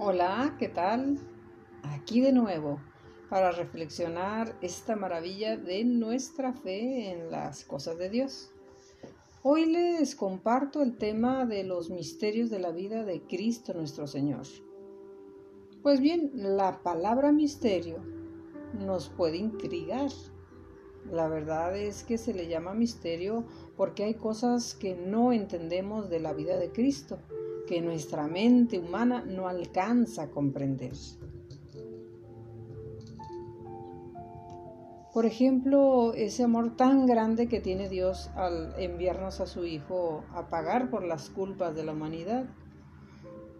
Hola, ¿qué tal? Aquí de nuevo para reflexionar esta maravilla de nuestra fe en las cosas de Dios. Hoy les comparto el tema de los misterios de la vida de Cristo nuestro Señor. Pues bien, la palabra misterio nos puede intrigar. La verdad es que se le llama misterio porque hay cosas que no entendemos de la vida de Cristo que nuestra mente humana no alcanza a comprender. Por ejemplo, ese amor tan grande que tiene Dios al enviarnos a su Hijo a pagar por las culpas de la humanidad.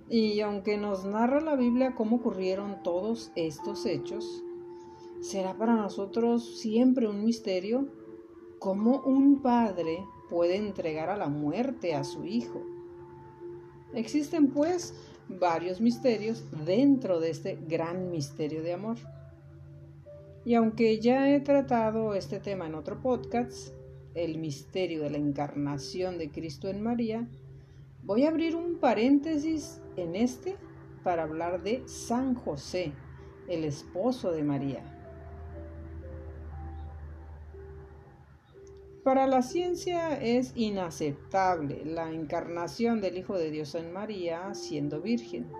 Y aunque nos narra la Biblia cómo ocurrieron todos estos hechos, será para nosotros siempre un misterio cómo un padre puede entregar a la muerte a su Hijo Existen pues varios misterios dentro de este gran misterio de amor. Y aunque ya he tratado este tema en otro podcast, el misterio de la encarnación de Cristo en María, voy a abrir un paréntesis en este para hablar de San José, el esposo de María. Para la ciencia es inaceptable la encarnación del Hijo de Dios en María siendo virgen.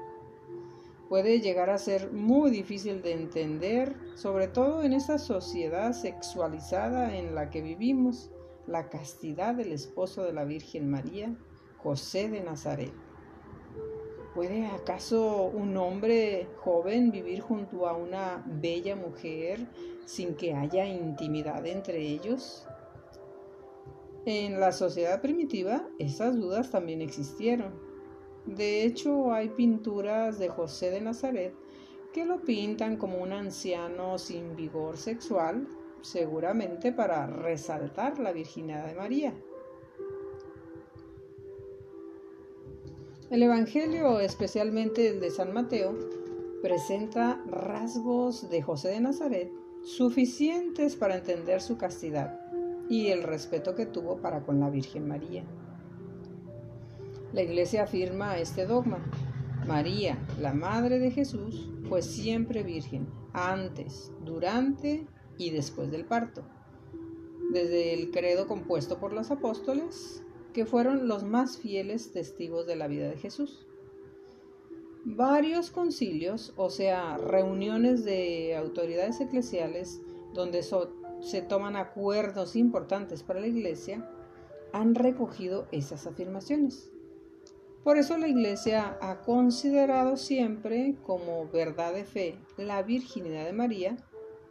Puede llegar a ser muy difícil de entender, sobre todo en esa sociedad sexualizada en la que vivimos, la castidad del esposo de la Virgen María, José de Nazaret. ¿Puede acaso un hombre joven vivir junto a una bella mujer sin que haya intimidad entre ellos? En la sociedad primitiva esas dudas también existieron. De hecho, hay pinturas de José de Nazaret que lo pintan como un anciano sin vigor sexual, seguramente para resaltar la virginidad de María. El Evangelio, especialmente el de San Mateo, presenta rasgos de José de Nazaret suficientes para entender su castidad y el respeto que tuvo para con la Virgen María. La Iglesia afirma este dogma. María, la Madre de Jesús, fue siempre virgen, antes, durante y después del parto. Desde el credo compuesto por los apóstoles, que fueron los más fieles testigos de la vida de Jesús. Varios concilios, o sea, reuniones de autoridades eclesiales, donde se toman acuerdos importantes para la Iglesia, han recogido esas afirmaciones. Por eso la Iglesia ha considerado siempre como verdad de fe la virginidad de María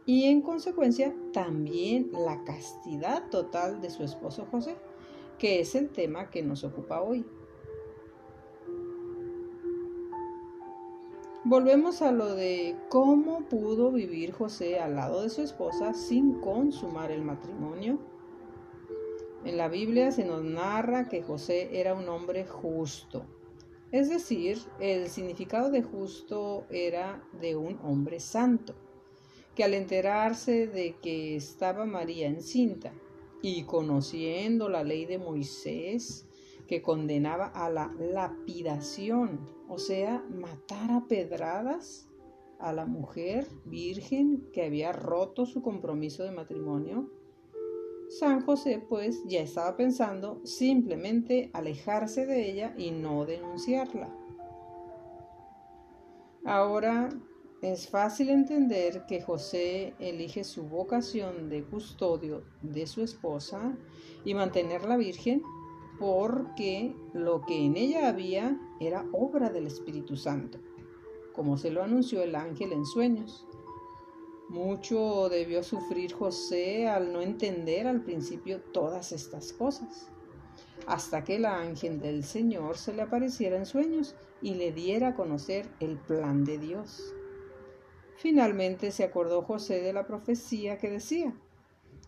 y en consecuencia también la castidad total de su esposo José, que es el tema que nos ocupa hoy. Volvemos a lo de cómo pudo vivir José al lado de su esposa sin consumar el matrimonio. En la Biblia se nos narra que José era un hombre justo. Es decir, el significado de justo era de un hombre santo, que al enterarse de que estaba María encinta y conociendo la ley de Moisés, que condenaba a la lapidación, o sea, matar a pedradas a la mujer virgen que había roto su compromiso de matrimonio. San José pues ya estaba pensando simplemente alejarse de ella y no denunciarla. Ahora es fácil entender que José elige su vocación de custodio de su esposa y mantenerla virgen porque lo que en ella había era obra del Espíritu Santo, como se lo anunció el ángel en sueños. Mucho debió sufrir José al no entender al principio todas estas cosas, hasta que el ángel del Señor se le apareciera en sueños y le diera a conocer el plan de Dios. Finalmente se acordó José de la profecía que decía,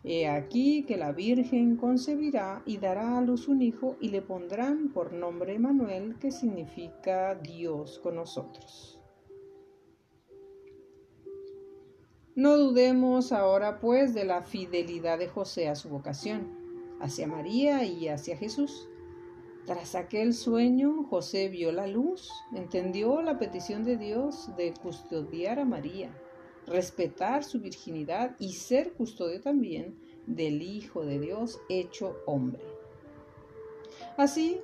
He aquí que la Virgen concebirá y dará a luz un hijo y le pondrán por nombre Manuel, que significa Dios con nosotros. No dudemos ahora pues de la fidelidad de José a su vocación, hacia María y hacia Jesús. Tras aquel sueño, José vio la luz, entendió la petición de Dios de custodiar a María, respetar su virginidad y ser custodio también del Hijo de Dios hecho hombre. Así,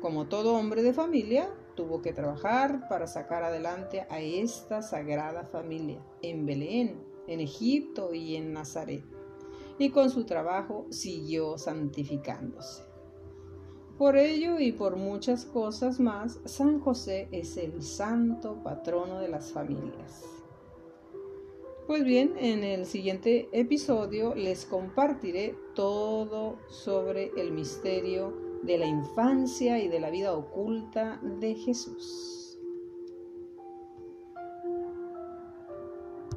como todo hombre de familia, tuvo que trabajar para sacar adelante a esta sagrada familia en Belén, en Egipto y en Nazaret. Y con su trabajo siguió santificándose. Por ello y por muchas cosas más, San José es el santo patrono de las familias. Pues bien, en el siguiente episodio les compartiré todo sobre el misterio de la infancia y de la vida oculta de Jesús.